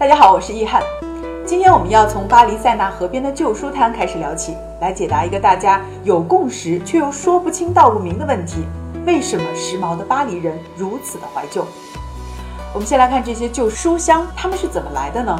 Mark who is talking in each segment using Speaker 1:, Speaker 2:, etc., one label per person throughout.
Speaker 1: 大家好，我是易翰。今天我们要从巴黎塞纳河边的旧书摊开始聊起，来解答一个大家有共识却又说不清道不明的问题：为什么时髦的巴黎人如此的怀旧？我们先来看这些旧书箱，它们是怎么来的呢？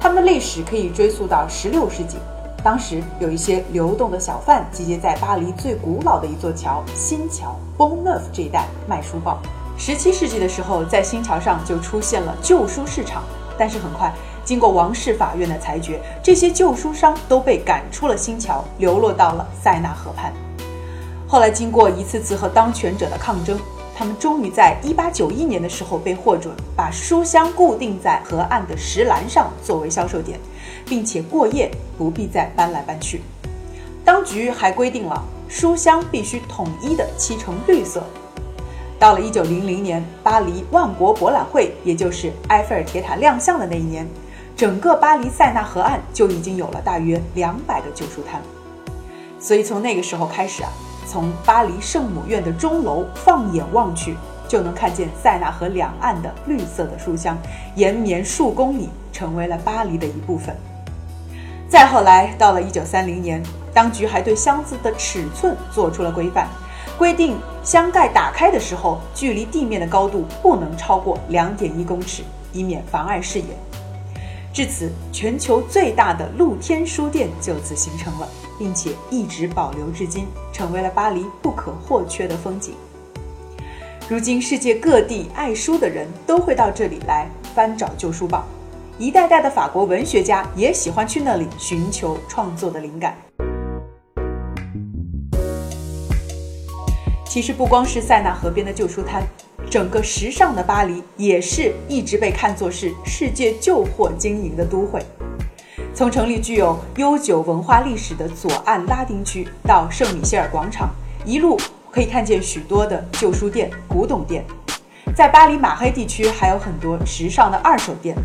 Speaker 1: 它们的历史可以追溯到16世纪，当时有一些流动的小贩集结在巴黎最古老的一座桥——新桥 （Bonneuf） 这一带卖书报。17世纪的时候，在新桥上就出现了旧书市场。但是很快，经过王室法院的裁决，这些旧书商都被赶出了新桥，流落到了塞纳河畔。后来，经过一次次和当权者的抗争，他们终于在1891年的时候被获准把书箱固定在河岸的石栏上作为销售点，并且过夜，不必再搬来搬去。当局还规定了书箱必须统一的漆成绿色。到了一九零零年，巴黎万国博览会，也就是埃菲尔铁塔亮相的那一年，整个巴黎塞纳河岸就已经有了大约两百个旧书摊。所以从那个时候开始啊，从巴黎圣母院的钟楼放眼望去，就能看见塞纳河两岸的绿色的书香，延绵数公里，成为了巴黎的一部分。再后来，到了一九三零年，当局还对箱子的尺寸做出了规范。规定箱盖打开的时候，距离地面的高度不能超过两点一公尺，以免妨碍视野。至此，全球最大的露天书店就此形成了，并且一直保留至今，成为了巴黎不可或缺的风景。如今，世界各地爱书的人都会到这里来翻找旧书报，一代代的法国文学家也喜欢去那里寻求创作的灵感。其实不光是塞纳河边的旧书摊，整个时尚的巴黎也是一直被看作是世界旧货经营的都会。从城里具有悠久文化历史的左岸拉丁区到圣米歇尔广场，一路可以看见许多的旧书店、古董店。在巴黎马黑地区还有很多时尚的二手店，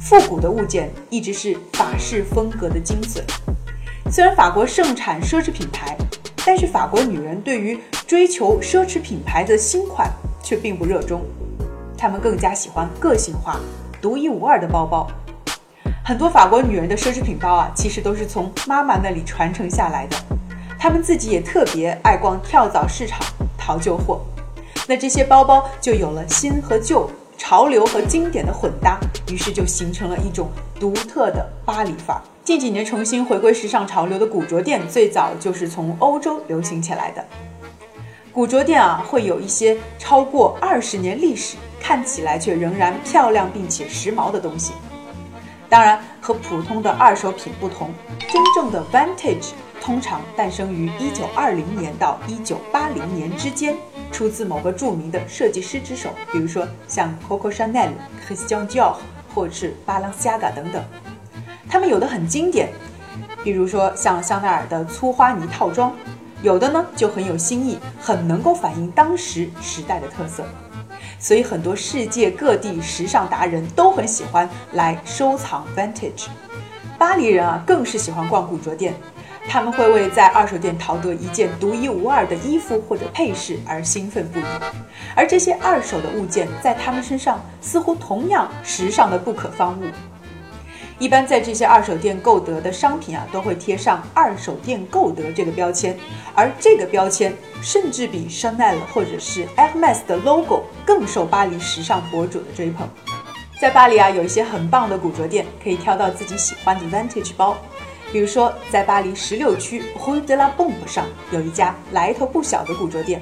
Speaker 1: 复古的物件一直是法式风格的精髓。虽然法国盛产奢侈品牌。但是法国女人对于追求奢侈品牌的新款却并不热衷，她们更加喜欢个性化、独一无二的包包。很多法国女人的奢侈品包啊，其实都是从妈妈那里传承下来的。她们自己也特别爱逛跳蚤市场淘旧货，那这些包包就有了新和旧、潮流和经典的混搭，于是就形成了一种独特的巴黎范儿。近几年重新回归时尚潮流的古着店，最早就是从欧洲流行起来的。古着店啊，会有一些超过二十年历史，看起来却仍然漂亮并且时髦的东西。当然，和普通的二手品不同，真正的 vintage 通常诞生于一九二零年到一九八零年之间，出自某个著名的设计师之手，比如说像 Coco Chanel、Christian Dior 或者是 Balenciaga 等等。它们有的很经典，比如说像香奈儿的粗花呢套装，有的呢就很有新意，很能够反映当时时代的特色。所以很多世界各地时尚达人都很喜欢来收藏 vintage。巴黎人啊更是喜欢逛古着店，他们会为在二手店淘得一件独一无二的衣服或者配饰而兴奋不已。而这些二手的物件在他们身上似乎同样时尚的不可方物。一般在这些二手店购得的商品啊，都会贴上“二手店购得”这个标签，而这个标签甚至比 Chanel 或者是 Hermes 的 logo 更受巴黎时尚博主的追捧。在巴黎啊，有一些很棒的古着店，可以挑到自己喜欢的 vintage 包。比如说，在巴黎十六区 Rue de la Bombe 上有一家来头不小的古着店，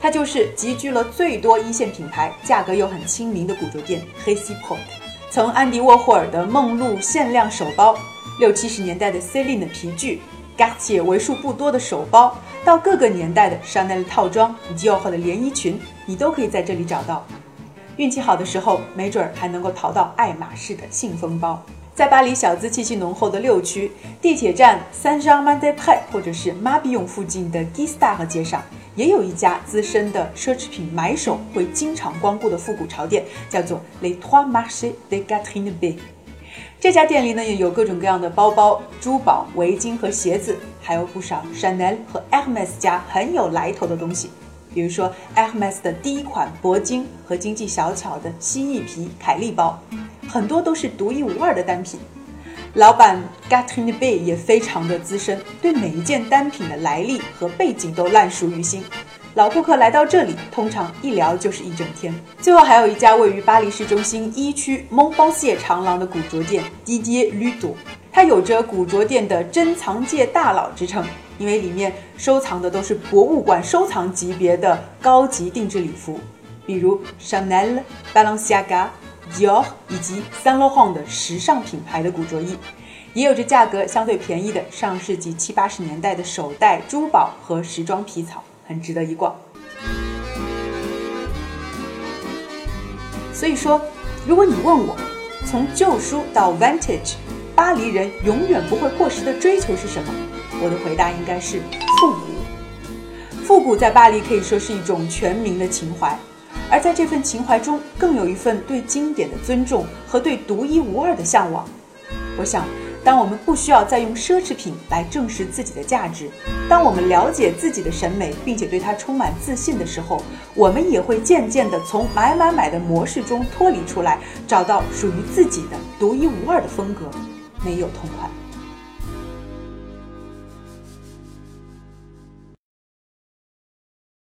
Speaker 1: 它就是集聚了最多一线品牌、价格又很亲民的古着店 h e s i p o r t 从安迪沃霍尔的梦露限量手包，六七十年代的 Celine 的皮具 gatti 为数不多的手包，到各个年代的 Chanel 套装，Dior 的连衣裙，你都可以在这里找到。运气好的时候，没准儿还能够淘到爱马仕的信封包。在巴黎小资气息浓厚的六区，地铁站 Saint-Germain-des-Prés 或者是 Mabillon 附近的 g i s t a r 街上。也有一家资深的奢侈品买手会经常光顾的复古潮店，叫做 Les Trois Marchés de Gatineb。这家店里呢，也有各种各样的包包、珠宝、围巾和鞋子，还有不少 Chanel 和 Hermes 家很有来头的东西。比如说 Hermes 的第一款铂金和经济小巧的蜥蜴皮凯利包，很多都是独一无二的单品。老板 Gatrin Bay 也非常的资深，对每一件单品的来历和背景都烂熟于心。老顾客来到这里，通常一聊就是一整天。最后还有一家位于巴黎市中心一区蒙邦谢长廊的古着店 d i d i e Ludo，它有着古着店的珍藏界大佬之称，因为里面收藏的都是博物馆收藏级别的高级定制礼服，比如 Chanel、Balenciaga。Dior 以及 Saint Laurent 的时尚品牌的古着衣，也有着价格相对便宜的上世纪七八十年代的手袋、珠宝和时装皮草，很值得一逛。所以说，如果你问我，从旧书到 Vintage，巴黎人永远不会过时的追求是什么？我的回答应该是复古。复古在巴黎可以说是一种全民的情怀。而在这份情怀中，更有一份对经典的尊重和对独一无二的向往。我想，当我们不需要再用奢侈品来证实自己的价值，当我们了解自己的审美，并且对它充满自信的时候，我们也会渐渐地从买买买的模式中脱离出来，找到属于自己的独一无二的风格，没有痛快。